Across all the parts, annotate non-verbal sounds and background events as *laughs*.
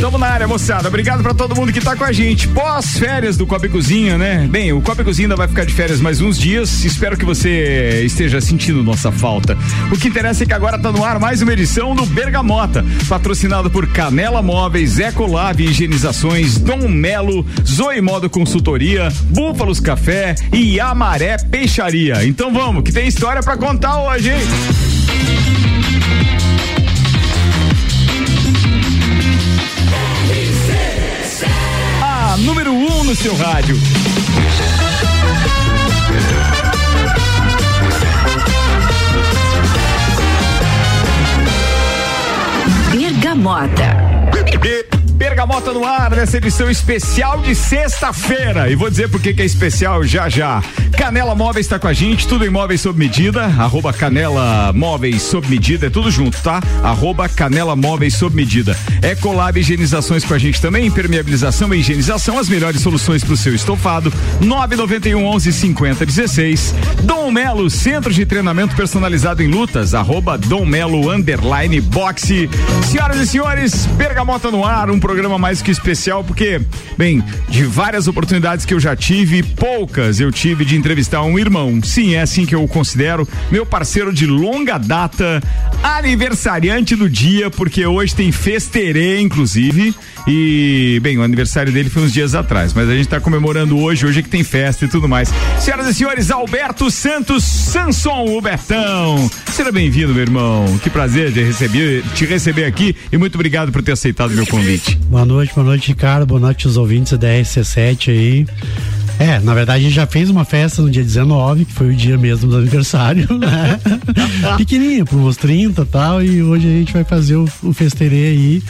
Tamo na área, moçada. Obrigado pra todo mundo que tá com a gente. Pós-férias do Copa Cozinha, né? Bem, o Copa Cozinha ainda vai ficar de férias mais uns dias. Espero que você esteja sentindo nossa falta. O que interessa é que agora tá no ar mais uma edição do Bergamota, patrocinado por Canela Móveis, Ecolab Higienizações, Dom Melo, Zoe Modo Consultoria, Búfalos Café e Amaré Peixaria. Então vamos, que tem história pra contar hoje, hein? No seu rádio. Bergamota. *laughs* Bergamota no ar nessa edição especial de sexta-feira. E vou dizer por que é especial já já. Canela Móveis está com a gente, tudo em móveis sob medida. Arroba Canela Móveis sob medida, é tudo junto, tá? Arroba Canela Móveis sob medida. Ecolab Higienizações com a gente também, impermeabilização e higienização, as melhores soluções para o seu estofado. 991 11 50 16. Dom Melo, centro de treinamento personalizado em lutas. Arroba Dom Melo underline boxe. Senhoras e senhores, Bergamota no ar, um programa mais que especial, porque, bem, de várias oportunidades que eu já tive, poucas eu tive de entrevistar um irmão. Sim, é assim que eu o considero, meu parceiro de longa data, aniversariante do dia, porque hoje tem festerê, inclusive. E, bem, o aniversário dele foi uns dias atrás, mas a gente está comemorando hoje, hoje é que tem festa e tudo mais. Senhoras e senhores, Alberto Santos Sanson, o Betão. Seja bem-vindo, meu irmão. Que prazer de receber, te receber aqui e muito obrigado por ter aceitado meu convite. Boa noite, boa noite, Ricardo. Boa noite aos ouvintes da RC7 aí. É, na verdade a gente já fez uma festa no dia 19, que foi o dia mesmo do aniversário, *laughs* né? *laughs* Pequenininha, por uns 30 e tal, e hoje a gente vai fazer o, o festerê aí,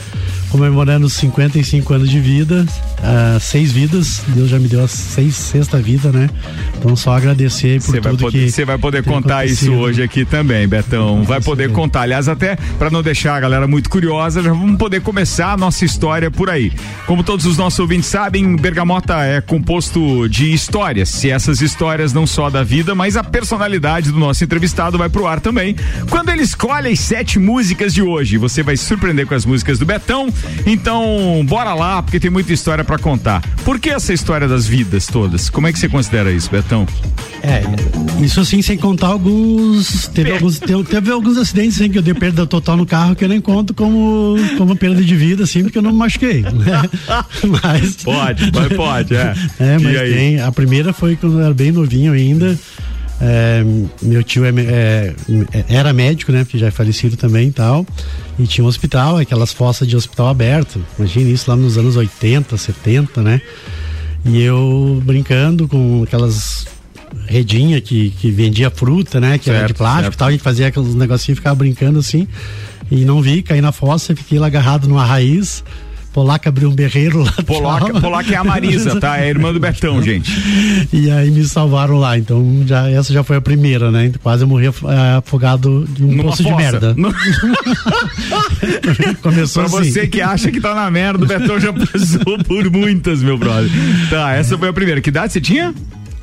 comemorando os 55 anos de vida, uh, seis vidas, Deus já me deu a seis, sexta vida, né? Então só agradecer por cê tudo poder, que Você vai poder contar isso hoje aqui também, Betão, vai poder contar, aliás até para não deixar a galera muito curiosa, já vamos poder começar a nossa história por aí. Como todos os nossos ouvintes sabem, Bergamota é composto de histórias, se essas histórias não só da vida, mas a personalidade do nosso entrevistado vai pro ar também. Quando ele escolhe as sete músicas de hoje, você vai se surpreender com as músicas do Betão, então, bora lá, porque tem muita história para contar. Por que essa história das vidas todas? Como é que você considera isso, Betão? É, isso assim, sem contar alguns. Teve, alguns, teve, teve, alguns acidentes em que eu dei perda total no carro que eu nem conto como, como perda de vida, assim, porque eu não me machuquei. Né? *laughs* Mas. Pode, mas pode, é. *laughs* É, mas tem. A primeira foi quando eu era bem novinho ainda. É, meu tio é, é, era médico, né? Porque já é falecido também e tal. E tinha um hospital, aquelas fossas de hospital aberto. Imagina isso lá nos anos 80, 70, né? E eu brincando com aquelas redinha que, que vendia fruta, né? Que certo, era de plástico certo. e tal. A gente fazia aqueles negocinhos e ficava brincando assim. E não vi, caí na fossa, fiquei lá agarrado numa raiz. Polaca abriu um berreiro lá. Polaca, Polaca é a Marisa, tá? É a irmã do Betão, *laughs* gente. E aí me salvaram lá. Então, já, essa já foi a primeira, né? Quase eu morri eh, afogado de um Numa poço fossa. de merda. No... *laughs* Começou pra assim. você que acha que tá na merda, o Betão já passou por muitas, meu brother. Tá, essa foi a primeira. Que idade você tinha?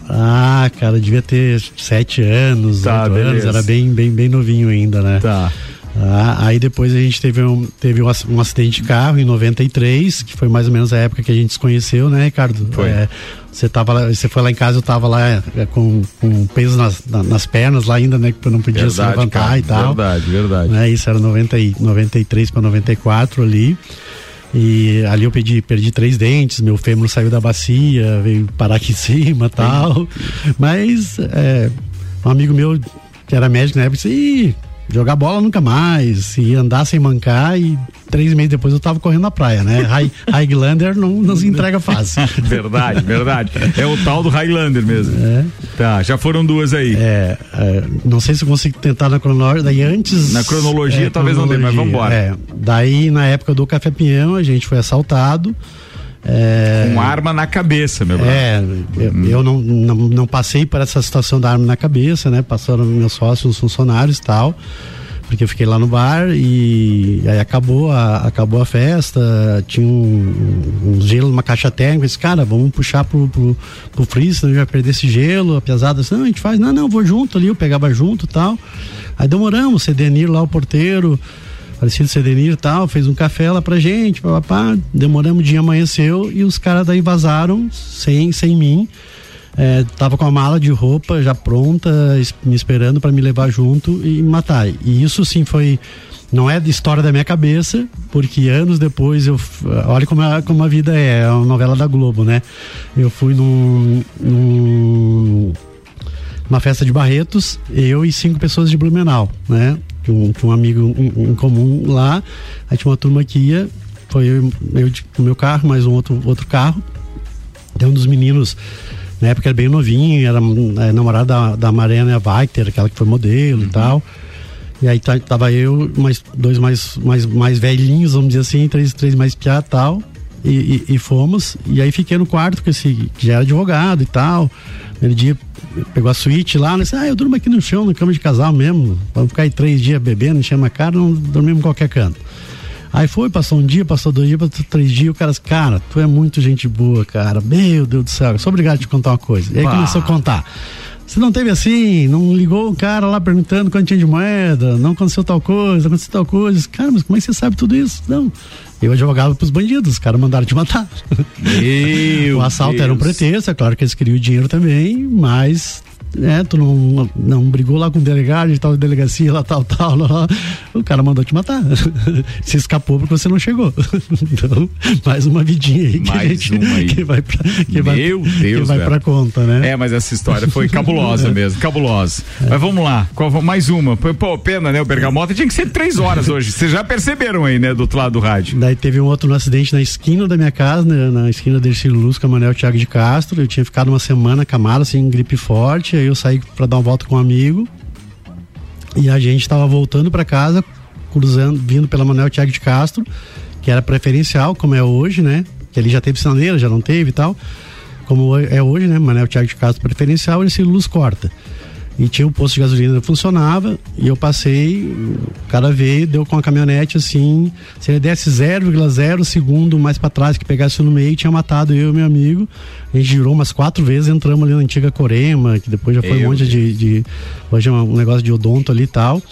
Ah, cara, devia ter sete anos, tá, oito anos, era bem, bem, bem novinho ainda, né? Tá. Ah, aí depois a gente teve, um, teve um, acidente de carro em 93, que foi mais ou menos a época que a gente se conheceu, né, Ricardo? Foi. É, você, tava lá, você foi lá em casa, eu tava lá é, com, com peso nas, nas pernas lá ainda, né? Que eu não podia verdade, se levantar cara, e tal. Verdade, verdade. Né, isso era 90, 93 para 94 ali. E ali eu perdi, perdi três dentes, meu fêmur saiu da bacia, veio parar aqui em cima tal. Mas é, um amigo meu que era médico na época disse, Ih, jogar bola nunca mais, e andar sem mancar e três meses depois eu tava correndo na praia, né? High, Highlander não, não se entrega fácil. *laughs* verdade, verdade. É o tal do Highlander mesmo. É. Tá, já foram duas aí. É, é não sei se eu consigo tentar na cronologia, daí antes... Na cronologia é, talvez cronologia, não dê, mas vamos embora. É, daí na época do Café Pinhão a gente foi assaltado, é... Com arma na cabeça, meu brother. É, eu, hum. eu não, não, não, passei por essa situação da arma na cabeça, né? Passaram meus sócios, os funcionários e tal. Porque eu fiquei lá no bar e aí acabou a, acabou a festa, tinha um, um gelo numa caixa térmica, disse, cara, vamos puxar pro, pro, pro freezer, vai perder esse gelo, a pesada, assim, não, a gente faz, não, não, vou junto ali, eu pegava junto e tal. Aí demoramos, o Cedenir lá, o porteiro, falecido Cedenir e tal, fez um café lá pra gente, papá, demoramos, o dia amanheceu e os caras daí vazaram sem, sem mim. É, tava com a mala de roupa já pronta, me esperando para me levar junto e matar. E isso sim foi não é história da minha cabeça, porque anos depois eu. Olha como a, como a vida é, é uma novela da Globo, né? Eu fui num, num uma festa de Barretos, eu e cinco pessoas de Blumenau, né? Tinha um, tinha um amigo em, em, comum lá, aí tinha uma turma que ia, foi eu, eu o meu carro, mais um outro, outro carro. Tem um dos meninos, na época era bem novinho, era é, namorado da, da Mariana Weiter, aquela que foi modelo uhum. e tal. E aí tava eu, mais dois mais, mais, mais velhinhos, vamos dizer assim, três, três mais piá e tal. E, e, e, fomos. E aí fiquei no quarto com esse que já era advogado e tal. Aquele dia pegou a suíte lá, disse, ah, eu durmo aqui no chão, na cama de casal mesmo. Vamos ficar aí três dias bebendo, enchendo a cara, não dormimos em qualquer canto. Aí foi, passou um dia, passou dois dias, passou três dias, o cara disse, cara, tu é muito gente boa, cara. Meu Deus do céu, sou obrigado a te contar uma coisa. E aí bah. começou a contar. Você não teve assim, não ligou o cara lá perguntando quanto tinha de moeda, não aconteceu tal coisa, aconteceu tal coisa. Cara, mas como é que você sabe tudo isso? Não. Eu advogava pros bandidos, os caras mandaram te matar. Meu *laughs* o assalto Deus. era um pretexto, é claro que eles queriam o dinheiro também, mas né, tu não, não brigou lá com o delegado de tal delegacia, lá tal, tal, lá, o cara mandou te matar. *laughs* Você escapou porque você não chegou. *laughs* Então, mais uma vidinha aí que, mais uma aí. que vai pra, que Meu vai, Deus, que vai velho. pra conta, né? É, mas essa história foi cabulosa *laughs* mesmo, cabulosa. É. Mas vamos lá, qual, mais uma. Pô, pena, né? O Bergamota tinha que ser três horas hoje. Vocês já perceberam aí, né? Do outro lado do rádio. Daí teve um outro acidente na esquina da minha casa, né, na esquina Ercílio Luz, com a Manel Thiago de Castro. Eu tinha ficado uma semana camada, assim, gripe forte. Eu saí para dar uma volta com um amigo. E a gente estava voltando para casa, cruzando, vindo pela Manuel Thiago de Castro, que era preferencial, como é hoje, né? Que ele já teve sinaleira, já não teve e tal. Como é hoje, né? Manuel Thiago de Castro preferencial, esse luz corta. E tinha um posto de gasolina que funcionava, e eu passei, o cara veio, deu com a caminhonete assim, se ele desse 0,0 segundo mais para trás que pegasse no meio, tinha matado eu e meu amigo. A gente girou umas quatro vezes, entramos ali na antiga Corema, que depois já foi eu um monte de, de, Hoje é um negócio de odonto ali e tal.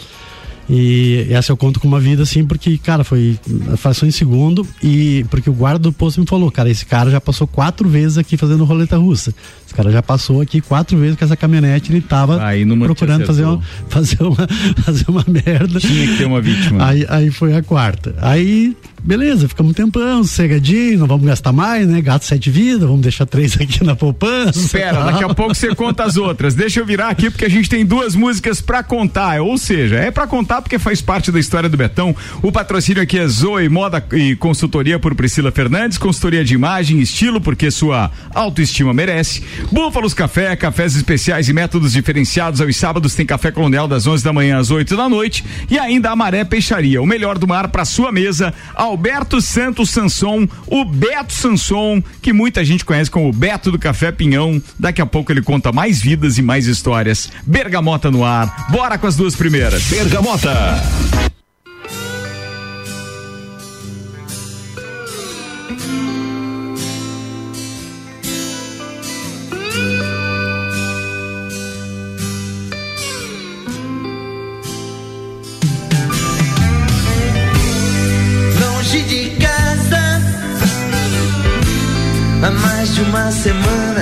E essa eu conto com uma vida assim, porque, cara, foi fração em segundo. E porque o guarda do posto me falou, cara, esse cara já passou quatro vezes aqui fazendo roleta russa. Esse cara já passou aqui quatro vezes com essa caminhonete, ele tava procurando fazer uma, fazer, uma, *laughs* fazer uma merda. Tinha que ter uma vítima. Aí, aí foi a quarta. Aí beleza, ficamos um tempão, sossegadinho, não vamos gastar mais, né? Gato sete vidas, vamos deixar três aqui na poupança. Espera, daqui a pouco você conta as outras. Deixa eu virar aqui porque a gente tem duas músicas para contar, ou seja, é para contar porque faz parte da história do Betão. O patrocínio aqui é Zoe Moda e Consultoria por Priscila Fernandes, consultoria de imagem, estilo porque sua autoestima merece. Búfalos Café, cafés especiais e métodos diferenciados aos sábados tem café colonial das 11 da manhã às 8 da noite e ainda a Maré Peixaria, o melhor do mar para sua mesa. Alberto Santos Sanson, o Beto Sanson, que muita gente conhece como o Beto do Café Pinhão. Daqui a pouco ele conta mais vidas e mais histórias. Bergamota no ar. Bora com as duas primeiras. Bergamota. Semana.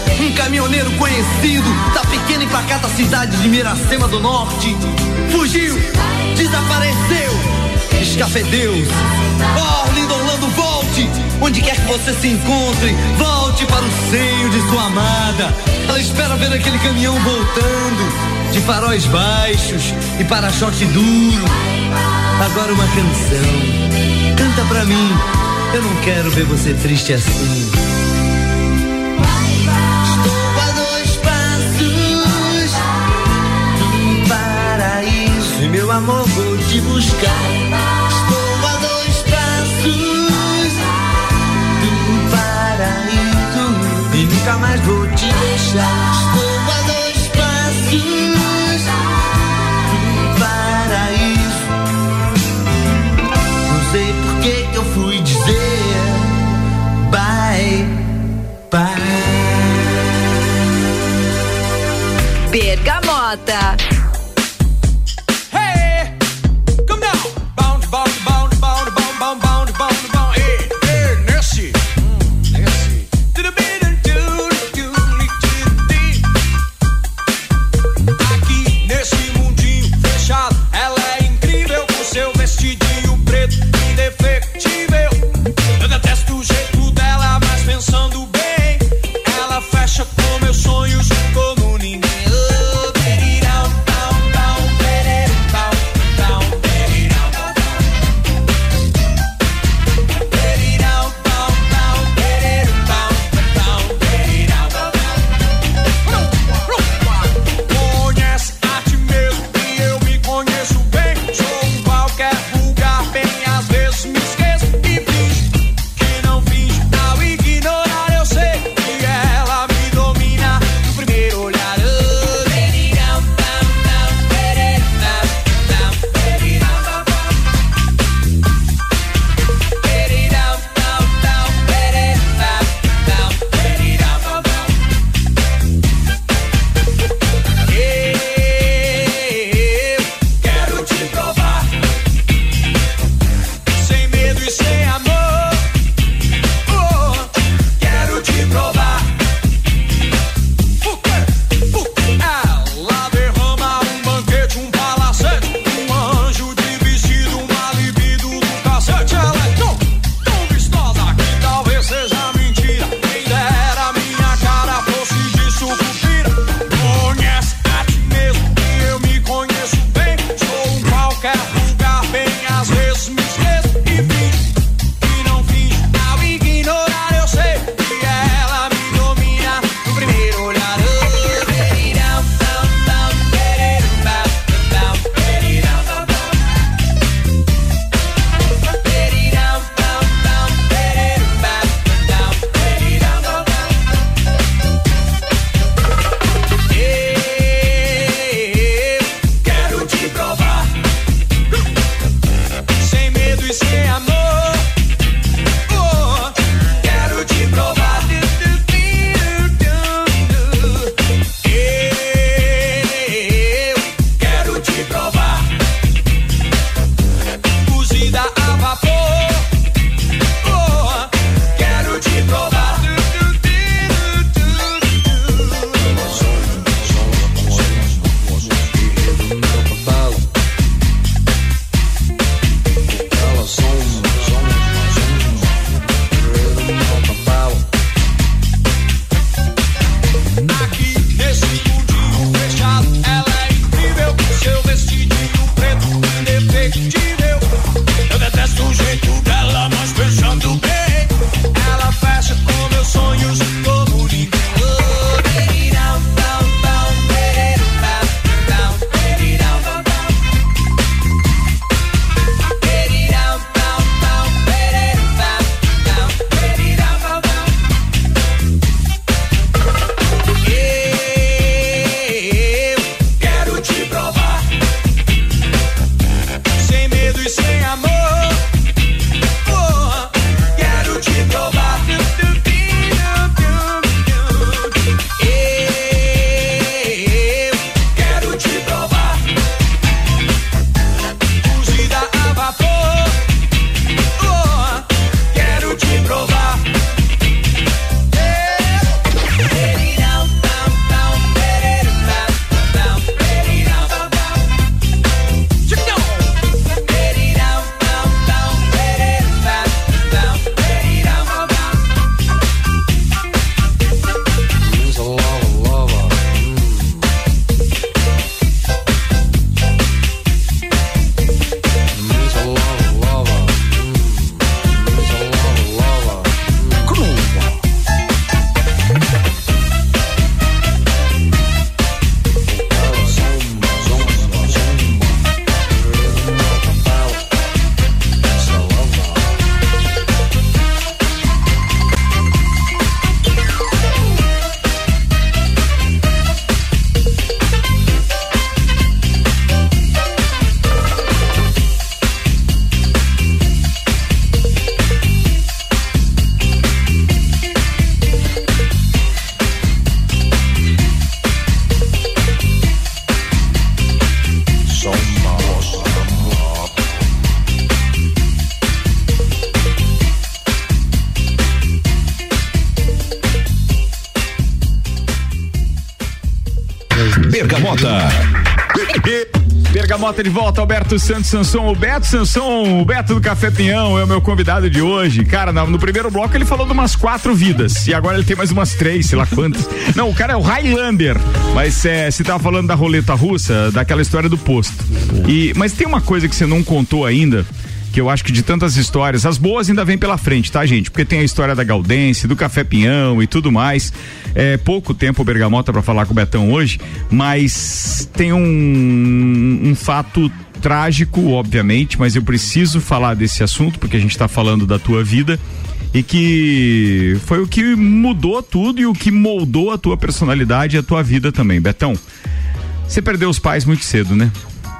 um caminhoneiro conhecido da pequena e pacata cidade de Miracema do Norte, fugiu, desapareceu, escafedeu-se. Oh, Arlindo Orlando, volte! Onde quer que você se encontre, volte para o seio de sua amada. Ela espera ver aquele caminhão voltando, de faróis baixos e para-choque duro. Agora uma canção. Canta pra mim, eu não quero ver você triste assim. Vou te deixar. De volta, Alberto Santos Sanson. O Beto Sanson, o Beto do Café Pinhão é o meu convidado de hoje. Cara, no, no primeiro bloco ele falou de umas quatro vidas e agora ele tem mais umas três, sei lá quantas. Não, o cara é o Highlander, mas é, você tava falando da roleta russa, daquela história do posto. E, mas tem uma coisa que você não contou ainda que eu acho que de tantas histórias, as boas ainda vêm pela frente, tá, gente? Porque tem a história da Galdense, do Café Pinhão e tudo mais. É pouco tempo o Bergamota para falar com o Betão hoje, mas tem um, um fato trágico, obviamente, mas eu preciso falar desse assunto porque a gente está falando da tua vida e que foi o que mudou tudo e o que moldou a tua personalidade e a tua vida também. Betão, você perdeu os pais muito cedo, né?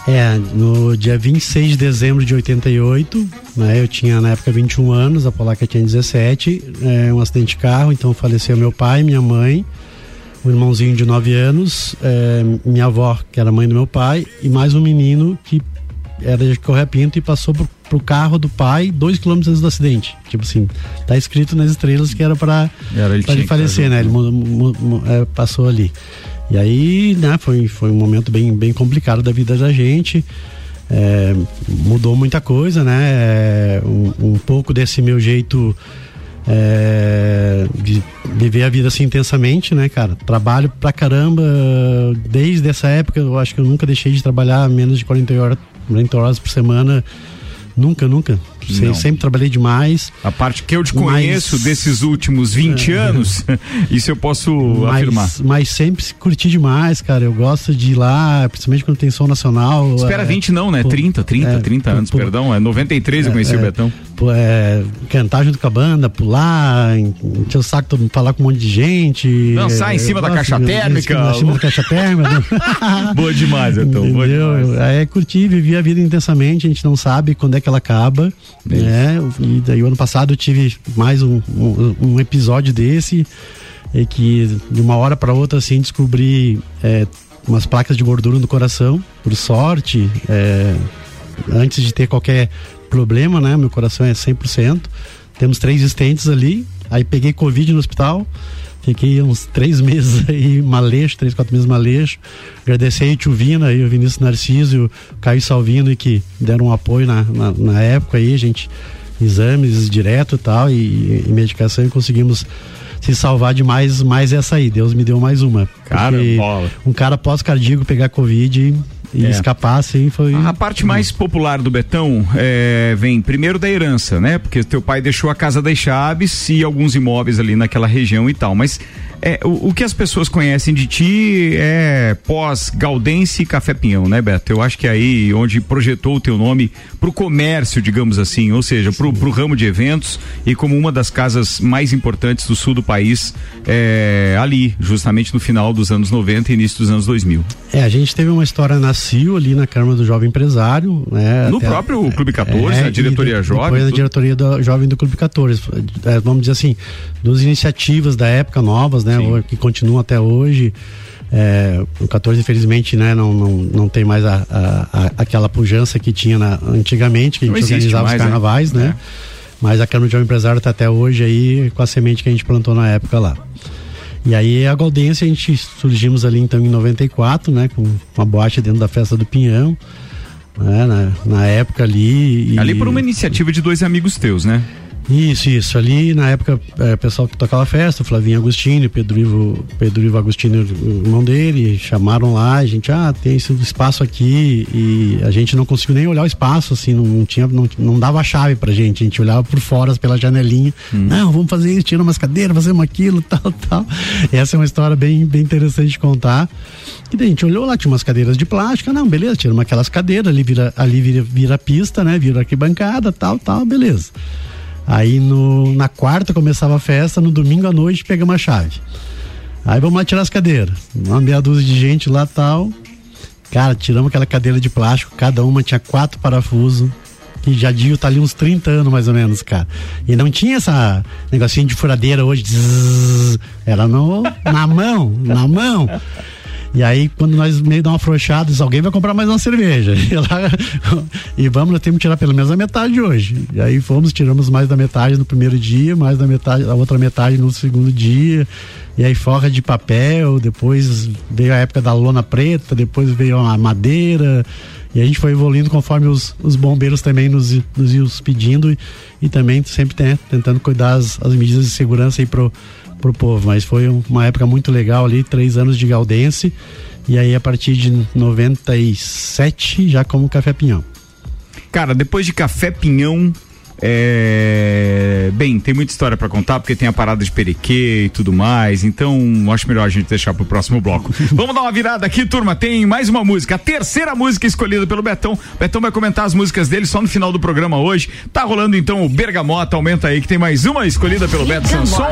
É, no dia 26 de dezembro de 88, né, eu tinha na época 21 anos, a Polaca tinha 17, é, um acidente de carro, então faleceu meu pai, minha mãe, um irmãozinho de 9 anos, é, minha avó, que era mãe do meu pai, e mais um menino que era de Correia Pinto e passou pro, pro carro do pai dois quilômetros antes do acidente. Tipo assim, tá escrito nas estrelas que era para ele ele falecer, né? Ele é, passou ali. E aí, né, foi, foi um momento bem, bem complicado da vida da gente. É, mudou muita coisa, né? É, um, um pouco desse meu jeito é, de viver a vida assim intensamente, né, cara? Trabalho pra caramba. Desde essa época, eu acho que eu nunca deixei de trabalhar menos de 40 horas, 40 horas por semana. Nunca, nunca. Se- Não. Sempre trabalhei demais. A parte que eu te Mas- conheço desses últimos 20 anos, *laughs* isso eu posso afirmar. Mas, mas sempre se curti demais, cara. Eu gosto de ir lá, principalmente quando tem som nacional. Espera é, 20 não, né? pô, 30, 30, é, 30 anos, pô, perdão. É 93 eu conheci o Betão. pô, é, cantar junto com a banda, pular, en- encher o saco, todo falar com um monte de gente. Dançar em É, cima da gosto caixa térmica. Em cima, da caixa térmica. *laughs* Boa demais, Betão. Boa Entendeu? demais. É curtir, viver a vida intensamente, a gente não sabe quando é que ela acaba. Né? E daí o ano passado eu tive mais um, um, um episódio desse, e que de uma hora para outra assim descobri é, umas placas de gordura no coração, por sorte, é, antes de ter qualquer problema, né? Meu coração é 100%. Temos três estentes ali, aí peguei Covid no hospital. Fiquei uns três meses *laughs* aí, maleixo, três, quatro meses maleixo. Agradecer aí o Tio Vina aí, o Vinícius Narciso, e o Caio Salvino, que deram um apoio na, na, na época aí, gente, exames direto e tal, e, e medicação, e conseguimos se salvar de mais, mais essa aí. Deus me deu mais uma. Cara, bola. Um cara pós-cardíaco pegar Covid e É. escapar, assim, foi. A parte mais popular do Betão é, vem primeiro da herança, né? Porque teu pai deixou a casa das Chaves e alguns imóveis ali naquela região e tal. Mas é, o, o que as pessoas conhecem de ti é pós-Galdense e Café Pinhão, né, Beto? Eu acho que é aí onde projetou o teu nome pro comércio, digamos assim, ou seja, pro, pro ramo de eventos e como uma das casas mais importantes do sul do país, é, ali, justamente no final dos anos 90 e início dos anos 2000. É, a gente teve uma história na CIO ali na Câmara do Jovem Empresário, né? No próprio Clube 14, É, na diretoria de- jovem. Depois na diretoria do Jovem do Clube 14. É, vamos dizer assim, duas iniciativas da época novas, né? Sim. o- Que continuam até hoje. É, o 14, infelizmente, né, não, não, não tem mais a, a- a- aquela pujança que tinha na- antigamente, que a gente organizava mais, os né? carnavais, né? Mas a Câmara do Jovem Empresário está até hoje aí com a semente que a gente plantou na época lá. E aí a Goldense a gente surgimos ali então em 94, né, com uma boate dentro da festa do Pinhão, né, na, na época ali. e- Ali por uma iniciativa de dois amigos teus, né? Isso, isso. Ali na época, é, o pessoal que tocava festa, o Flavinho Agostini, Pedro Ivo, Pedro Ivo Agostini, o irmão dele, chamaram lá, a gente, ah, tem esse espaço aqui e a gente não conseguiu nem olhar o espaço, assim, não, tinha, não, não dava a chave pra gente, a gente olhava por fora pela janelinha, não, vamos fazer isso, tira umas cadeiras, fazemos aquilo, *laughs* tal, tal. Essa é uma história bem, bem interessante de contar. E daí a gente olhou lá, tinha umas cadeiras de plástico, não, beleza, tira uma aquelas cadeiras, ali vira, ali vira, vira pista, né, vira arquibancada, tal, tal, beleza. Aí no, na quarta começava a festa, no domingo à noite pegamos a chave. Aí vamos lá tirar as cadeiras. Uma meia dúzia de gente lá tal. Cara, tiramos aquela cadeira de plástico, cada uma tinha quatro parafusos. Que já digo, tá ali uns 30 anos mais ou menos, cara. E não tinha essa negocinho de furadeira hoje. zzz, era no, na mão, na mão. E aí, quando nós meio dá uma afrouxada, diz, alguém vai comprar mais uma cerveja. *laughs* E, lá, e vamos, nós temos que tirar pelo menos a metade hoje. E aí fomos, tiramos mais da metade no primeiro dia, mais da metade, a outra metade no segundo dia. E aí forra de papel, depois veio a época da lona preta, depois veio a madeira. E a gente foi evoluindo conforme os, os bombeiros também nos, nos iam pedindo e, e também sempre né, tentando cuidar as, as medidas de segurança aí pro, pro povo. Mas foi uma época muito legal ali, três anos de Galdense. E aí a partir de 97 já como Café Pinhão. Cara, depois de Café Pinhão, é... Bem, tem muita história para contar, porque tem a parada de Perequê e tudo mais, então acho melhor a gente deixar pro próximo bloco. *laughs* Vamos dar uma virada aqui, turma, tem mais uma música, a terceira música escolhida pelo Betão. Betão vai comentar as músicas dele só no final do programa hoje. Tá rolando então o Bergamota, aumenta aí que tem mais uma escolhida pelo Beto Sanson.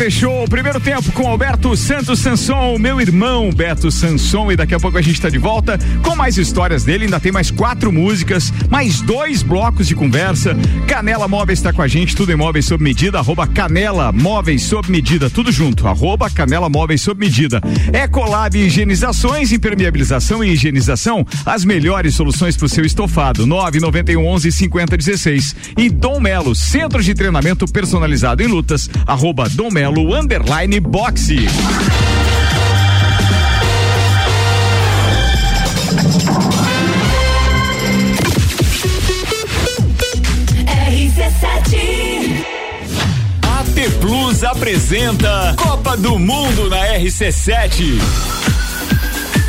Fechou o primeiro tempo com Alberto Santos Sanson, meu irmão Beto Sanson. E daqui a pouco a gente está de volta com mais histórias dele. Ainda tem mais quatro músicas, mais dois blocos de conversa. Canela Móveis está com a gente, tudo em móveis sob medida. Arroba Canela Móveis sob medida, tudo junto. Arroba Canela Móveis sob medida. Ecolab Higienizações, impermeabilização e higienização. As melhores soluções para o seu estofado. 991 11 50 16. E Dom Melo, centro de treinamento personalizado em lutas. Arroba Dom Melo underline boxe. RC7 AT Plus apresenta Copa do Mundo na RC7.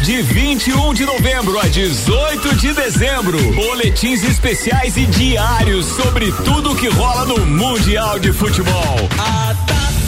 De 21 de novembro a 18 de dezembro, boletins especiais e diários sobre tudo que rola no Mundial de Futebol.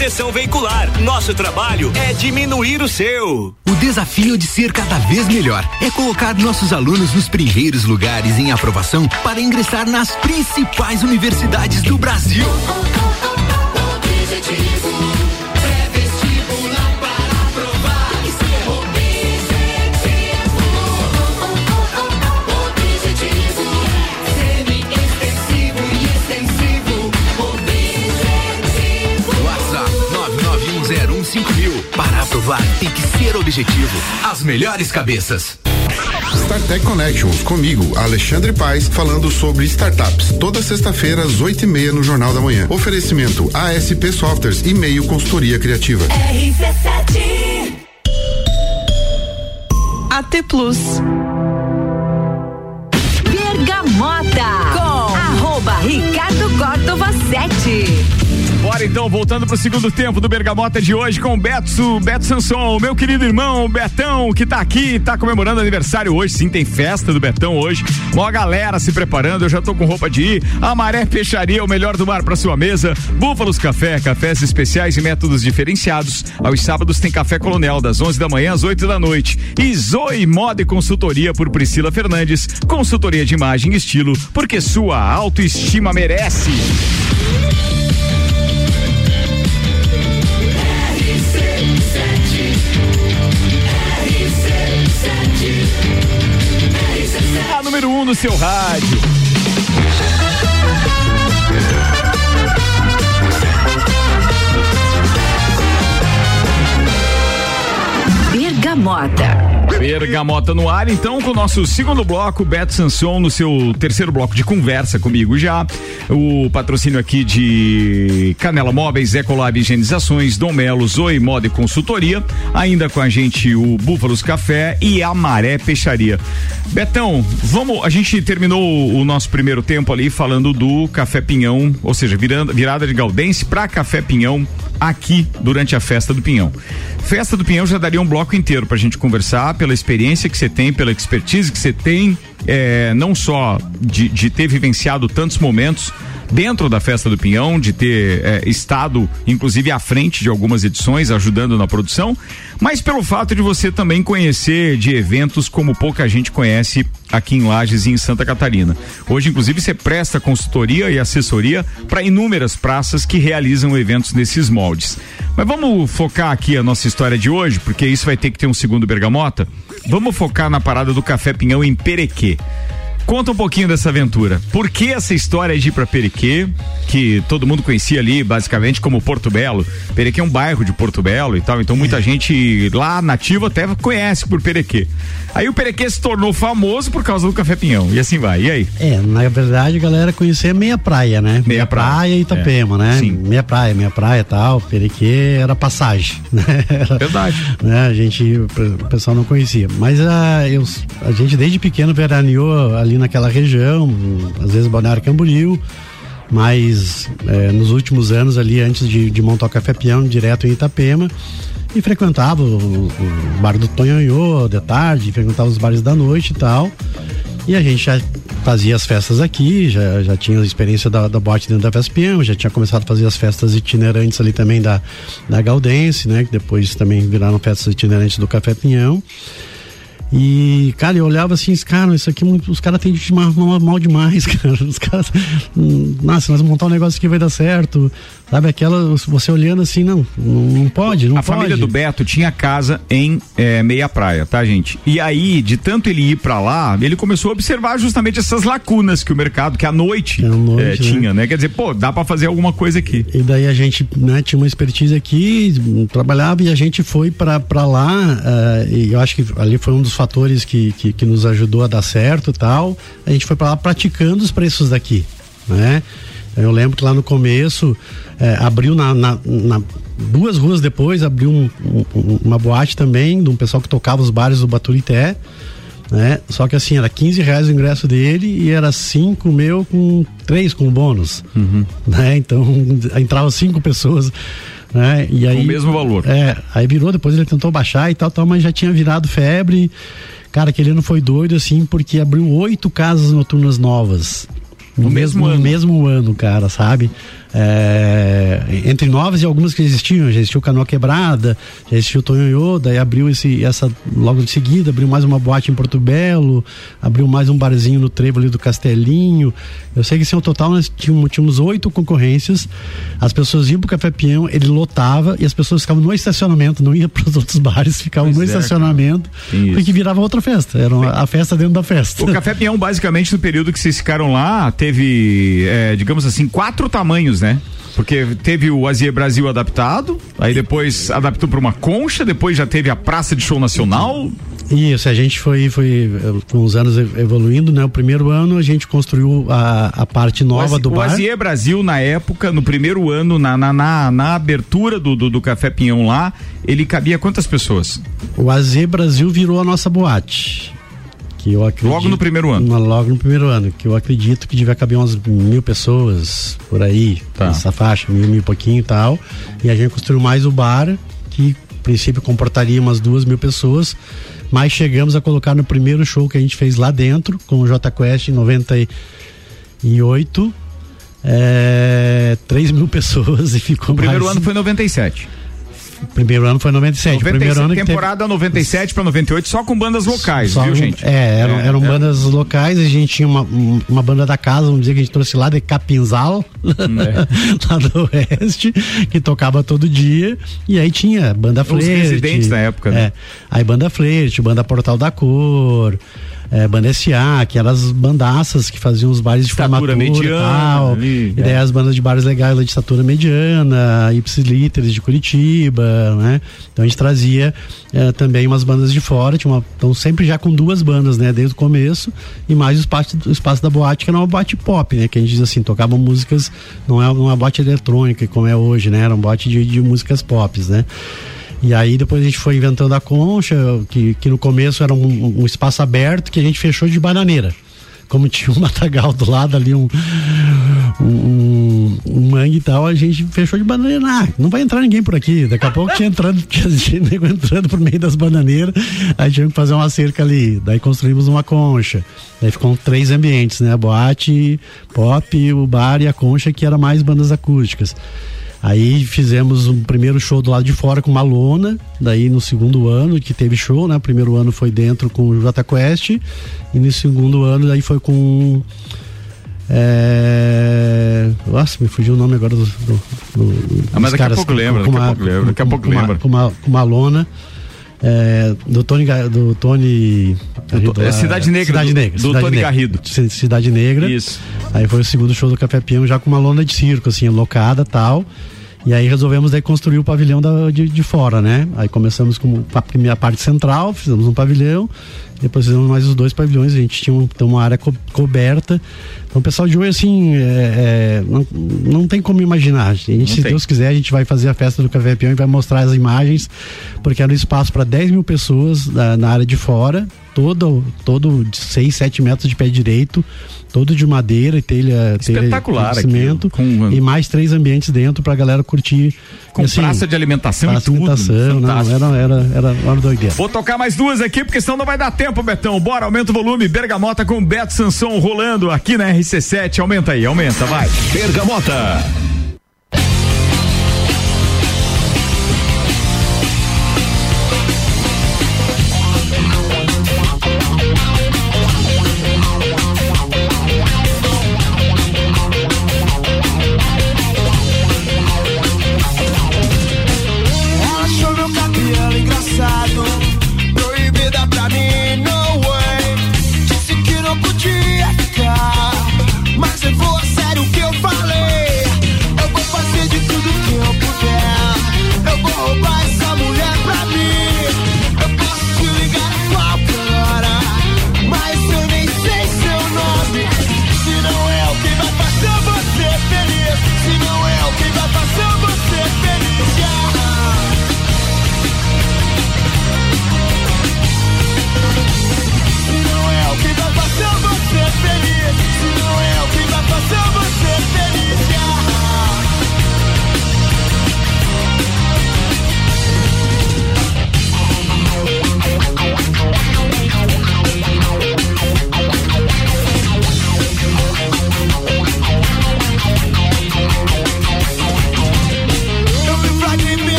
Proteção Veicular. Nosso trabalho é diminuir o seu. O desafio de ser cada vez melhor é colocar nossos alunos nos primeiros lugares em aprovação para ingressar nas principais universidades do Brasil. WhatsApp Para aprovar tem que ser objetivo. As melhores cabeças. StarTech Connections, comigo, Alexandre Paes, falando sobre startups. Toda sexta-feira, às oito e meia, no Jornal da Manhã. Oferecimento ASP Softwares e meio consultoria criativa. RC7 AT Plus. Bergamota com arroba Ricardo Córdova 7. Bora então, voltando pro segundo tempo do Bergamota de hoje com o Beto, Beto Sanson, meu querido irmão Betão, que tá aqui, tá comemorando aniversário hoje. Sim, tem festa do Betão hoje. Mó galera se preparando, eu já tô com roupa de ir. A Maré Peixaria, o melhor do mar pra sua mesa. Búfalos Café, cafés especiais e métodos diferenciados. Aos sábados tem Café Colonel, das 11 da manhã às 8 da noite. E Zoe Moda e Consultoria por Priscila Fernandes. Consultoria de imagem e estilo, porque sua autoestima merece. Número 1 um no seu rádio. Bergamota. Bergamota no ar, então, com o nosso segundo bloco, Beto Sanson, no seu terceiro bloco de conversa comigo já. O patrocínio aqui de Canela Móveis, Ecolab Higienizações, Dom Melo, Zoe Moda e Consultoria. Ainda com a gente o Búfalos Café e a Maré Peixaria. Betão, vamos. A gente terminou o nosso primeiro tempo ali falando do Café Pinhão, ou seja, virando, virada de Galdense para Café Pinhão aqui durante a festa do Pinhão. Festa do Pinhão já daria um bloco inteiro pra gente conversar pela experiência que você tem, pela expertise que você tem, é, não só de, de ter vivenciado tantos momentos dentro da festa do Pinhão, de ter é, estado, inclusive, à frente de algumas edições, ajudando na produção, mas pelo fato de você também conhecer de eventos como pouca gente conhece aqui em Lages e em Santa Catarina. Hoje, inclusive, você presta consultoria e assessoria para inúmeras praças que realizam eventos nesses moldes. Mas vamos focar aqui a nossa história de hoje, porque isso vai ter que ter um segundo bergamota. Vamos focar na parada do Café Pinhão em Perequê. dele. Conta um pouquinho dessa aventura. Por que essa história de ir para Perequê, que todo mundo conhecia ali basicamente como Porto Belo? Perequê é um bairro de Porto Belo e tal, então muita gente lá nativa até conhece por Perequê. Aí o Perequê se tornou famoso por causa do Café Pinhão. E assim vai. E aí? É, na verdade a galera conhecia meia praia, né? Meia praia. e Itapema, né? Sim. Meia praia, meia praia e tal. Perequê era passagem, *laughs* né? Era- Verdade. né? A gente, o pessoal não conhecia. Mas a, eu, a gente desde pequeno veraneou ali naquela região, às vezes Balneário Camboriú, mas é, nos últimos anos ali, antes de, de montar o Café Peão, direto em Itapema, e frequentava o, o bar do Tonhonhô de tarde, frequentava os bares da noite e tal. E a gente já fazia as festas aqui, já, já tinha a experiência da, da boate dentro da Festa Peão, já tinha começado a fazer as festas itinerantes ali também da, da Galdense, né? Que depois também viraram festas itinerantes do Café Pinhão. E, cara, eu olhava assim, cara, isso aqui, muito- os caras têm de mal, mal, demais, *laughs* cara. Os caras, hum, nossa, nós vamos montar um negócio aqui vai dar certo. Sabe, aquela, você olhando assim, não, não, não pode, não a pode. família do Beto tinha casa em eh, Meia Praia, tá, gente? E aí, de tanto ele ir pra lá, ele começou a observar justamente essas lacunas que o mercado, que a noite, noite, eh, né? tinha, né? Quer dizer, pô, dá pra fazer alguma coisa aqui. E daí a gente né, tinha uma expertise aqui, trabalhava e a gente foi pra pra lá. eh, e eu acho que ali foi um dos fatores que, que, que nos ajudou a dar certo e tal. A gente foi pra lá praticando os preços daqui, né? Eu lembro que lá no começo eh, abriu na, na- na- duas ruas depois abriu um- um- uma boate também de um pessoal que tocava os bares do Baturité. Né? Só que assim, era 15 reais o ingresso dele e era cinco meu com três com bônus. Né? Então *laughs* entravam cinco pessoas. Né? E aí, o mesmo valor. É, aí virou, depois ele tentou baixar e tal, tal, mas já tinha virado febre. Cara, aquele ano foi doido, assim, porque abriu oito casas noturnas novas. No mesmo ano. No mesmo ano, cara, sabe? É, entre novas e algumas que existiam, já existiu Canoa Quebrada, já existiu Tonhonhô, daí abriu esse, essa, logo de seguida, abriu mais uma boate em Porto Belo, abriu mais um barzinho no trevo ali do Castelinho. Eu sei que assim, ao total nós tínhamos, tínhamos oito concorrências, as pessoas iam pro Café Pinhão, ele lotava e as pessoas ficavam no estacionamento, não iam pros outros bares, ficavam Pois no é, estacionamento, porque virava outra festa, era uma- a festa dentro da festa. O Café Pinhão, basicamente, no período que vocês ficaram lá, teve, eh, digamos assim, quatro tamanhos, né? Porque teve o Azie Brasil adaptado, aí depois adaptou para uma concha, depois já teve a Praça de Show Nacional. Isso, a gente foi, foi eh, com os anos ev- evoluindo, né? O primeiro ano a gente construiu a, a parte nova do Azie- bar. O Azie Brasil, na época, no primeiro ano, na, na, na, na abertura do, do, do Café Pinhão lá, ele cabia quantas pessoas? O AZ Brasil virou a nossa boate. Que eu acredito, Logo no primeiro ano. uma- logo no primeiro ano, que eu acredito que devia caber umas mil pessoas por aí, Tá. nessa faixa, mil, mil e pouquinho e tal. E a gente construiu mais o bar, que a princípio comportaria umas duas mil pessoas. Mas chegamos a colocar no primeiro show que a gente fez lá dentro, com o J Quest em 98. É, 3 mil *laughs* pessoas e ficou O primeiro mais- ano foi 97. Primeiro ano foi 97. o 97 primeiro ano que teve- temporada 97 para 98 só com bandas locais, Só viu, um- gente? É, eram, É, eram é. bandas locais, a gente tinha uma, um- uma banda da casa, vamos dizer que a gente trouxe lá de Capinzal, *laughs* lá do oeste, que tocava todo dia. E aí tinha banda Os Flerte. residentes da época, né? É, aí banda Flerte, banda Portal da Cor. É, banda S.A., aquelas bandaças que faziam os bares de formatura mediana, e tal. ali, e daí é. as bandas de bares legais de estatura mediana, Ipsilíteres de Curitiba, né? Então a gente trazia eh, também umas bandas de fora, tinha uma, então sempre já com duas bandas, né? Desde o começo, e mais o espaço, o espaço da boate, que era uma boate pop, né? Que a gente diz assim, tocavam músicas, não é uma boate eletrônica como é hoje, né? Era uma boate de, de músicas pop, né? E aí depois a gente foi inventando a concha, que, que no começo era um, um espaço aberto que a gente fechou de bananeira. Como tinha um *laughs* matagal do lado ali, um, um, um mangue e tal, a gente fechou de bananeira. Ah, não vai entrar ninguém por aqui. Daqui a pouco tinha entrando, *laughs* tinha gente entrando por meio das bananeiras. Aí tivemos que fazer uma cerca ali. Daí construímos uma concha. Daí ficam três ambientes, né? A boate, pop, o bar e a concha, que era mais bandas acústicas. Aí fizemos um primeiro show do lado de fora com uma lona. Daí no segundo ano que teve show, né? O primeiro ano foi dentro com o J Quest. E no segundo ano daí foi com. É... Nossa, me fugiu o nome agora do. do, do Ah, mas dos daqui a caras pouco lembra, daqui a pouco lembra, daqui a pouco lembra. Com uma, com uma lona. É, do Tony do Tony Garrido, é Cidade Negra, Cidade do- Negra do Cidade Tony Negra. Garrido. Cidade Negra Isso. aí foi o segundo show do Café Peão já com uma lona de circo assim locada tal e aí resolvemos daí construir o pavilhão da- de, de fora né? Aí começamos com a primeira parte central fizemos um pavilhão depois fizemos mais os dois pavilhões a gente tinha um- tem uma área co- coberta. Então o pessoal de hoje assim é, é, não, não tem como imaginar. A gente, se tem. Deus quiser a gente vai fazer a festa do Café Peão e vai mostrar as imagens porque era um espaço para 10 mil pessoas na, na área de fora todo todo de 6, 7 metros de pé direito todo de madeira e telha telha Espetacular de cimento com- e mais três ambientes dentro pra galera curtir Com E, assim, praça de alimentação e praça de tudo. alimentação, não, era, era, era uma doideira Vou tocar mais duas aqui, porque senão não vai dar tempo, Betão. Bora, aumenta o volume. Bergamota com Beto Sansão rolando aqui na RC7. Aumenta aí, aumenta, vai. Bergamota.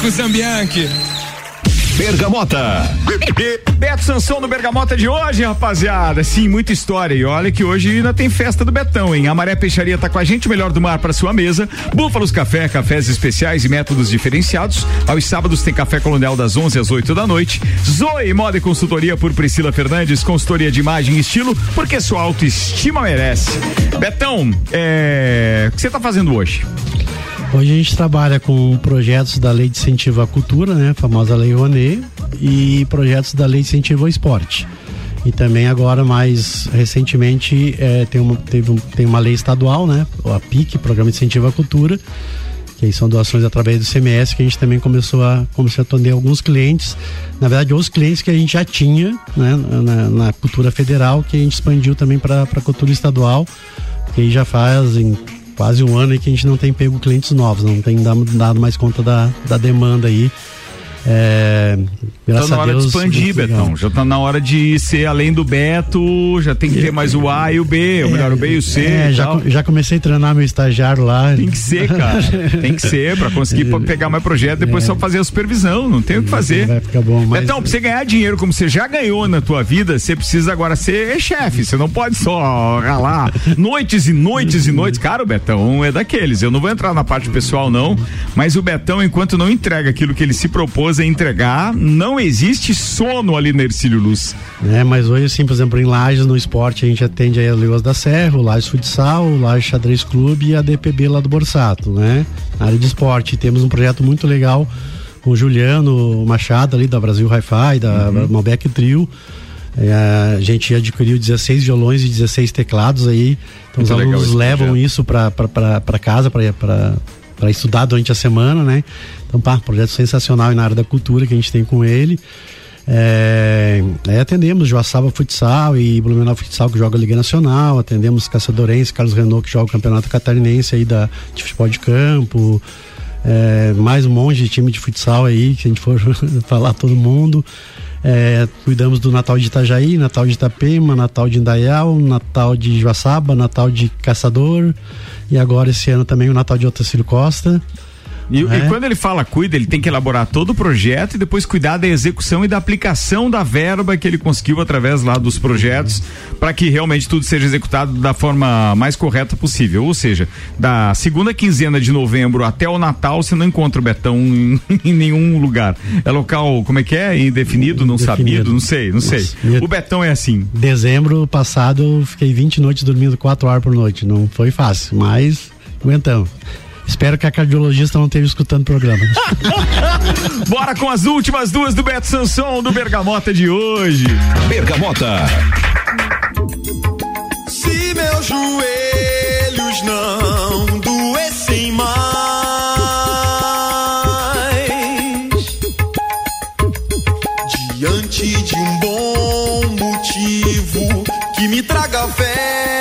Kiko Zambianchi. Bergamota. Beto Sansão no Bergamota de hoje, rapaziada. Sim, muita história. E olha que hoje ainda tem festa do Betão, hein? A Maré Peixaria tá com a gente, o melhor do mar para sua mesa. Búfalos Café, cafés especiais e métodos diferenciados. Aos sábados tem café colonial das 11 às 8 da noite. Zoe Moda e Consultoria por Priscila Fernandes, consultoria de imagem e estilo, porque sua autoestima merece. Betão, é... o que você tá fazendo hoje? Hoje a gente trabalha com projetos da Lei de Incentivo à Cultura, né, a famosa Lei Rouanet, e projetos da Lei de Incentivo ao Esporte. E também agora, mais recentemente, eh, tem, uma, teve tem uma lei estadual, né, a PIC, Programa de Incentivo à Cultura, que aí são doações através do CMS, que a gente também começou a, começou a atender alguns clientes, na verdade, os clientes que a gente já tinha né, na, na cultura federal, que a gente expandiu também para a cultura estadual, que aí já fazem quase um ano aí que a gente não tem pego clientes novos, não tem dado, mais conta da, da demanda aí. É, Tá graças na a hora Deus. de expandir. Betão. Já tá na hora de ser além do Beto, já tem que ter mais o A e o B, ou melhor, o B e o C. É, e já, tal. co- já comecei a treinar meu estagiário lá. Tem que ser, cara. Tem que ser pra conseguir pa- *laughs* pegar mais projeto, depois só fazer a supervisão, não tem o que fazer. É. Vai ficar bom, mas Betão, pra você ganhar dinheiro como você já ganhou na tua vida, você precisa agora ser chefe. Você não pode só ralar noites e noites e noites. Cara, o Betão é daqueles. Eu não vou entrar na parte pessoal, não. Mas o Betão, enquanto não entrega aquilo que ele se propôs a entregar, não existe sono ali na Ercílio Luz. É, mas hoje, assim, por exemplo, em Lages, no esporte, a gente atende aí a Leoas da Serra, o Lages Futsal, o Lages Xadrez Clube e a DPB lá do Borsato, né? Na área de esporte. Temos um projeto muito legal com o Juliano Machado ali da Brasil Hi-Fi, da Malbec Trio. É, a gente adquiriu 16 violões e 16 teclados aí. Então os Muito legal alunos levam projeto. isso para casa, para estudar durante a semana, né? Então, pá, projeto sensacional na área da cultura que a gente tem com ele. É, atendemos Joaçaba Futsal e Blumenau Futsal que joga Liga Nacional, atendemos Caçadorense, Carlos Renault que joga o Campeonato Catarinense aí da, de futebol de campo, é, mais um monte de time de futsal aí, que a gente for *laughs* falar todo mundo. É, cuidamos do Natal de Itajaí, Natal de Itapema, Natal de Indaial, Natal de Joaçaba, Natal de Caçador e agora esse ano também o Natal de Otacílio Costa. E, É. e quando ele fala cuida, ele tem que elaborar todo o projeto e depois cuidar da execução e da aplicação da verba que ele conseguiu através lá dos projetos para que realmente tudo seja executado da forma mais correta possível. Ou seja, da segunda quinzena de novembro até o Natal você não encontra o Betão *laughs* em, em nenhum lugar. É local, como é que é? Indefinido, não sabido, não sei, não sei. O Betão é assim. Dezembro passado eu fiquei 20 noites dormindo 4 horas por noite. Não foi fácil, mas aguentamos. Espero que a cardiologista não esteja escutando o programa. *laughs* Bora com as últimas duas do Beto Sanson do Bergamota de hoje. Bergamota. Se meus joelhos não doessem mais, diante de um bom motivo que me traga fé,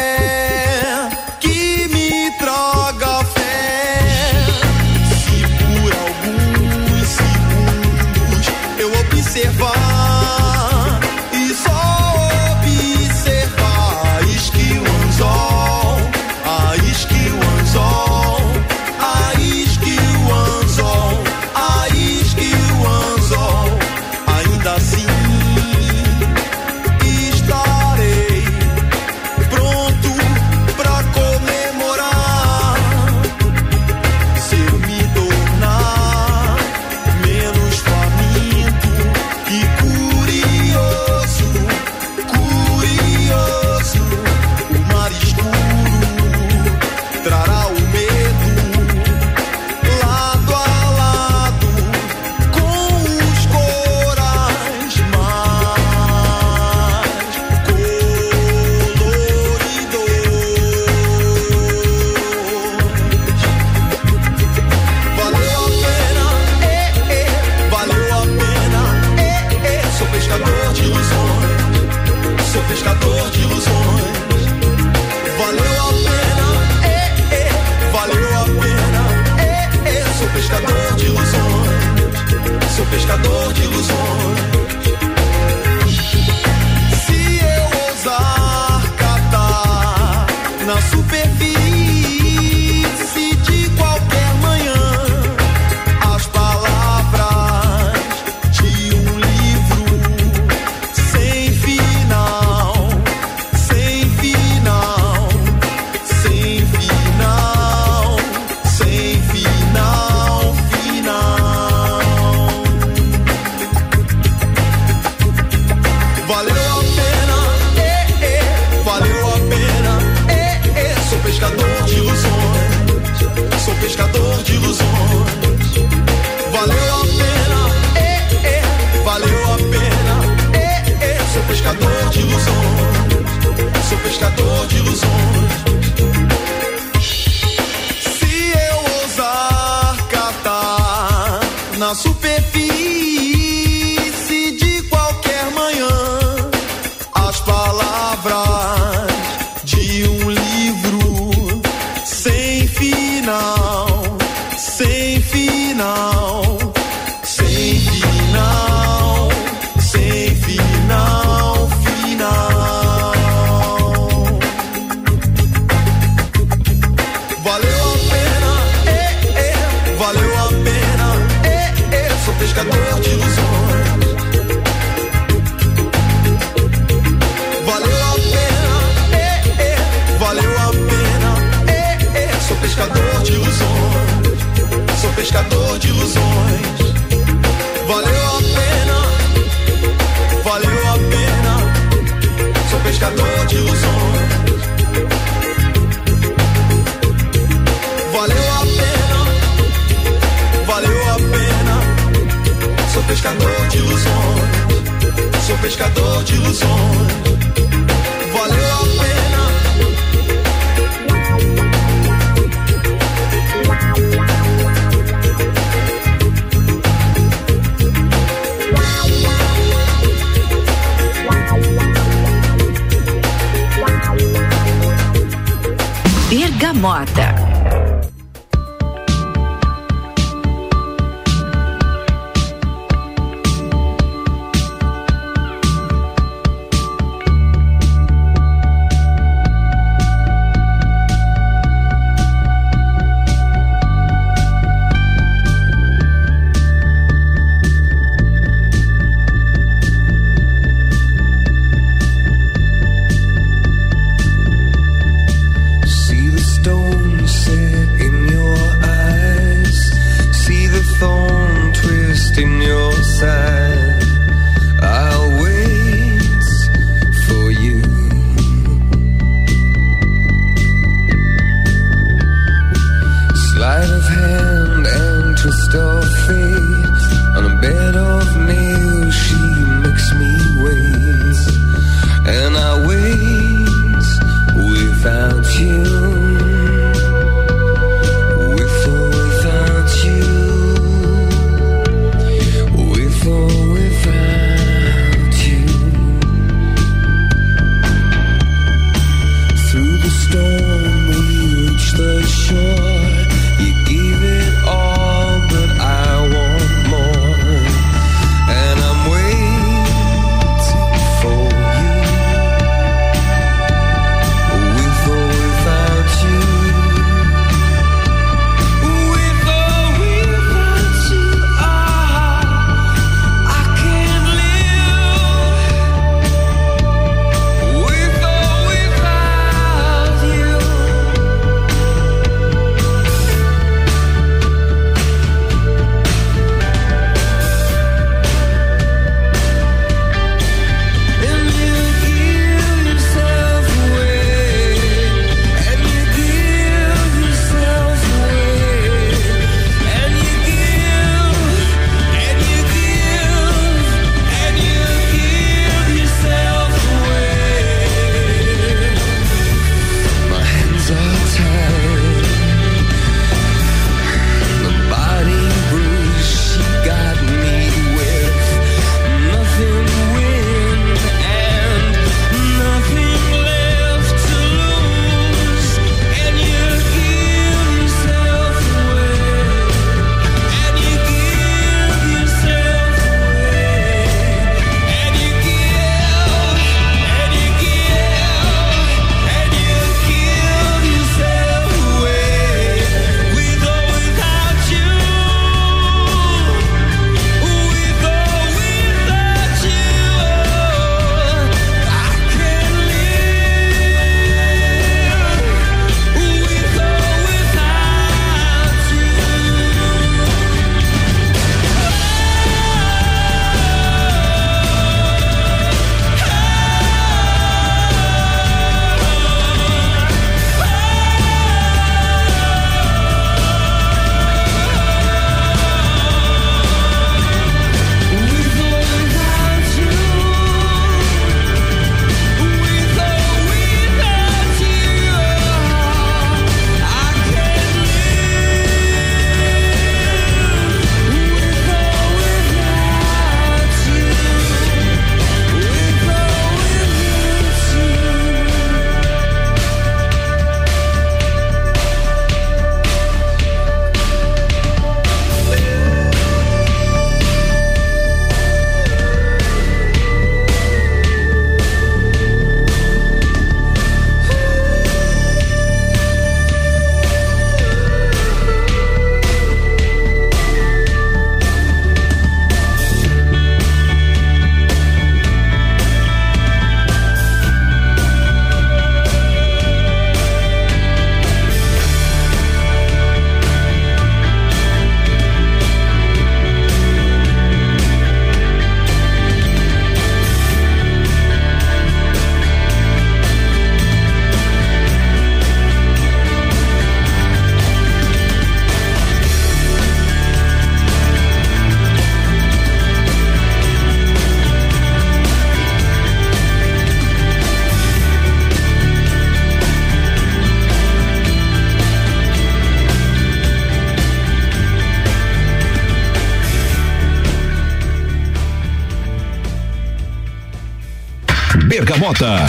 Bergamota.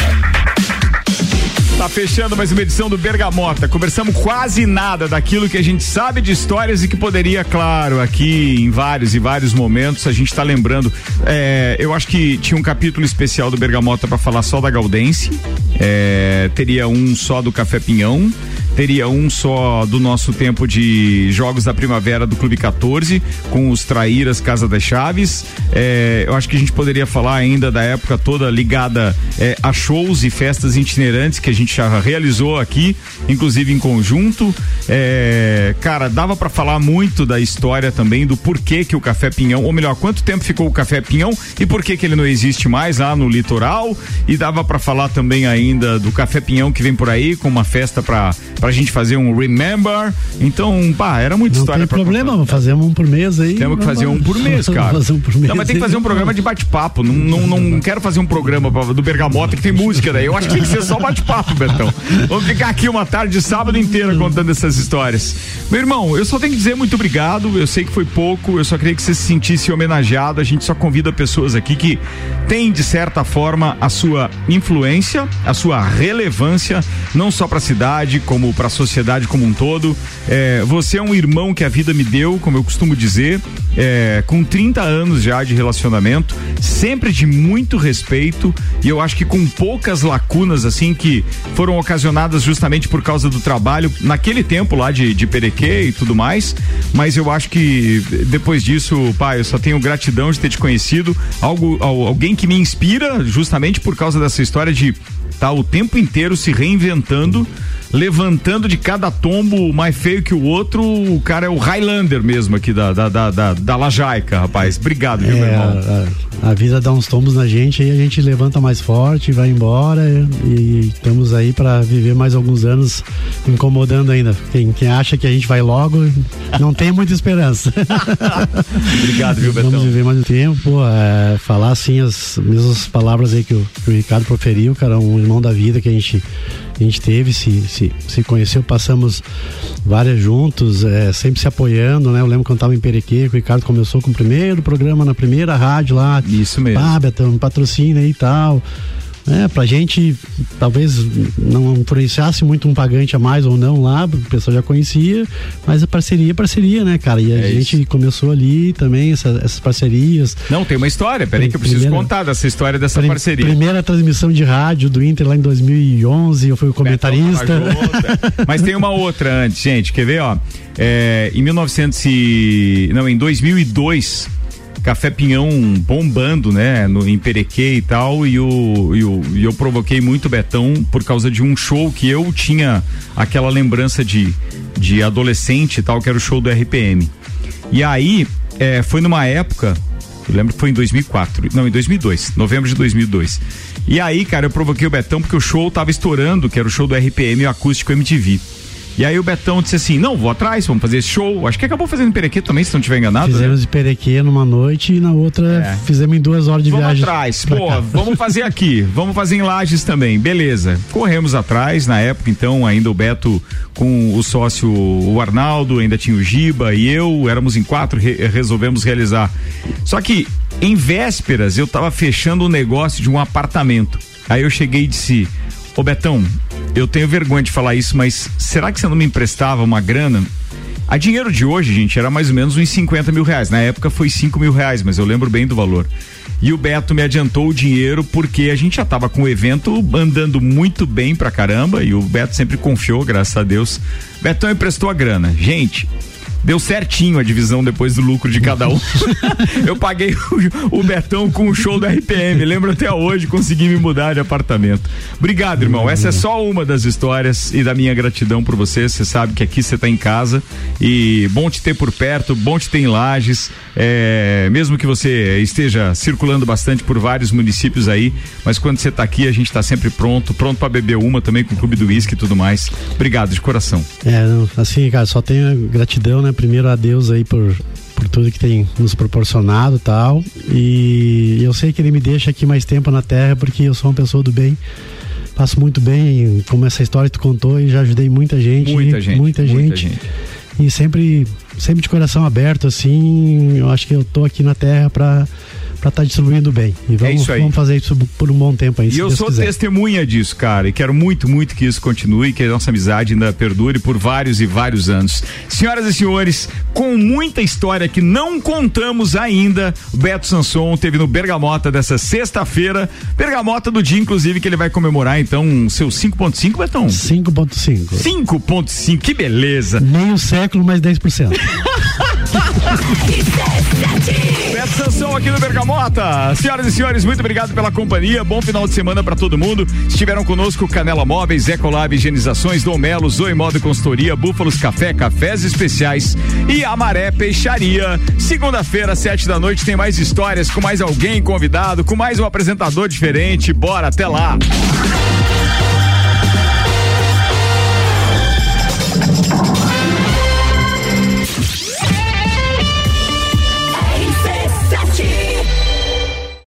Tá fechando mais uma edição do Bergamota. Conversamos quase nada daquilo que a gente sabe de histórias e que poderia, claro, aqui em vários e vários momentos a gente tá lembrando. É, eu acho que tinha um capítulo especial do Bergamota para falar só da Galdense. É, teria um só do Café Pinhão. Teria um só do nosso tempo de Jogos da Primavera do Clube 14, com os Traíras Casa das Chaves. É, eu acho que a gente poderia falar ainda da época toda ligada é, a shows e festas itinerantes que a gente já realizou aqui, inclusive em conjunto. É, cara, dava para falar muito da história também do porquê que o Café Pinhão, ou melhor, quanto tempo ficou o Café Pinhão e por que que ele não existe mais lá no litoral. E dava para falar também ainda do Café Pinhão que vem por aí com uma festa para pra gente fazer um remember. Então, pá, era muita Não história tem pra problema, vamos fazer um por mês aí. temos que fazer um por mês, cara. fazer um por mês não, mas tem que fazer um programa de bate-papo. Não, não, não quero fazer um programa do Bergamota que tem música daí. Eu acho que tem que ser só bate-papo, Betão. Vamos ficar aqui uma tarde de sábado inteira contando essas histórias. Meu irmão, eu só tenho que dizer muito obrigado. Eu sei que foi pouco, eu só queria que você se sentisse homenageado. A gente só convida pessoas aqui que têm, de certa forma, a sua influência, a sua relevância, não só pra cidade, como pra sociedade como um todo. É, você é um irmão que a vida me deu, como eu costumo dizer, é, com 30 anos já de relacionamento, sempre de muito respeito e eu acho que com poucas lacunas assim que foram ocasionadas justamente por causa do trabalho naquele tempo lá de, de Perequê e tudo mais, mas eu acho que depois disso, pai, eu só tenho gratidão de ter te conhecido, algo, al- alguém que me inspira justamente por causa dessa história de estar o tempo inteiro se reinventando levantando de cada tombo mais feio que o outro, o cara é o Highlander mesmo aqui da, da, da, da, da Lajaica, rapaz. Obrigado, viu, meu É, irmão? a, a vida dá uns tombos na gente aí a gente levanta mais forte, vai embora e, estamos aí para viver mais alguns anos incomodando ainda. Quem, quem acha que a gente vai logo não tem muita esperança. *laughs* Obrigado, viu, Vamos Betão? viver mais um tempo, é, falar assim as mesmas palavras aí que o, que o Ricardo proferiu, cara, um irmão da vida que a gente, a gente teve, se, se, se conheceu, passamos várias juntos, é, sempre se apoiando, né? Eu lembro quando tava em Perequê, que o Ricardo começou com o primeiro programa na primeira rádio lá. Isso mesmo. Ah, Betão, patrocina aí e tal. É, pra gente, talvez não influenciasse muito um pagante a mais ou não lá, o pessoal já conhecia, mas a parceria é parceria, né, cara? E a É gente começou ali também, essa- essas parcerias. Não, tem uma história, peraí que eu preciso Primeira- contar dessa história dessa Prim- parceria. Primeira transmissão de rádio do Inter lá em 2011, eu fui o comentarista. É. Mas tem uma outra antes, gente. Quer ver, ó? É, em 1900 e... Não, em 2002, Café Pinhão bombando, né? No, em Perequê e tal. E, o, e, o- e eu provoquei muito Betão por causa de um show que eu tinha aquela lembrança de, de adolescente e tal, que era o show do RPM. E aí, é, foi numa época eu lembro que foi em 2004, não, em 2002, novembro de 2002. E aí, cara, eu provoquei o Betão porque o show tava estourando, que era o show do RPM, o acústico MTV. E aí o Betão disse assim: não, vou atrás, vamos fazer esse show. Acho que acabou fazendo Perequê também, se não tiver enganado. né? Fizemos de Perequê numa noite e na outra É. fizemos em duas horas de Vamos viagem. atrás, pra pô, cá. vamos fazer aqui, *laughs* vamos fazer em Lages também, beleza. Corremos atrás, na época então ainda o Beto com o sócio o Arnaldo, ainda tinha o Giba e eu, éramos em quatro, re- resolvemos realizar. Só que em vésperas eu tava fechando um negócio de um apartamento. Aí eu cheguei e disse, ô Betão, eu tenho vergonha de falar isso, mas será que você não me emprestava uma grana? A dinheiro de hoje, gente, era mais ou menos uns 50 mil reais. Na época foi 5 mil reais, mas eu lembro bem do valor. E o Beto me adiantou o dinheiro porque a gente já tava com o evento andando muito bem pra caramba e o Beto sempre confiou, graças a Deus. Betão emprestou a grana. Gente, Deu certinho a divisão depois do lucro de cada um. *laughs* eu paguei o, o Betão com o show da RPM. Lembro até hoje, consegui me mudar de apartamento. Obrigado, irmão. Essa é só uma das histórias e da minha gratidão por você. Você sabe que aqui você tá em casa e bom te ter por perto, bom te ter em Lages. É, mesmo que você esteja circulando bastante por vários municípios aí, mas quando você tá aqui, a gente tá sempre pronto, pronto para beber uma também com o Clube do Whisky e tudo mais. Obrigado de coração. É, assim, cara, só tenho gratidão, né? Primeiro a Deus aí por, por tudo que tem nos proporcionado e tal. E eu sei que ele me deixa aqui mais tempo na Terra porque eu sou uma pessoa do bem. Faço muito bem, como essa história que tu contou, e já ajudei muita gente. Muita gente, Muita muita gente. gente. E sempre, sempre de coração aberto, assim, eu acho que eu tô aqui na Terra para para estar distribuindo bem. E vamos, isso aí. vamos fazer isso por um bom tempo aí. E eu Deus sou quiser. testemunha disso, cara, e quero muito, muito que isso continue, que a nossa amizade ainda perdure por vários e vários anos. Senhoras e senhores, com muita história que não contamos ainda, o Beto Sanson teve no Bergamota dessa sexta-feira, Bergamota do dia, inclusive, que ele vai comemorar, então, seu 5.5, Betão? 5.5. 5.5, que beleza. Meio século mais 10%. *laughs* Beto Sansão aqui no Bergamota. Mota. Senhoras e senhores, muito obrigado pela companhia. Bom final de semana para todo mundo. Estiveram conosco Canela Móveis, Ecolab Higienizações, Dom Melo, Zoe Modo Consultoria, Búfalos Café, Cafés Especiais e Amaré Peixaria. Segunda-feira, sete da noite, tem mais histórias com mais alguém convidado, com mais um apresentador diferente. Bora, até lá.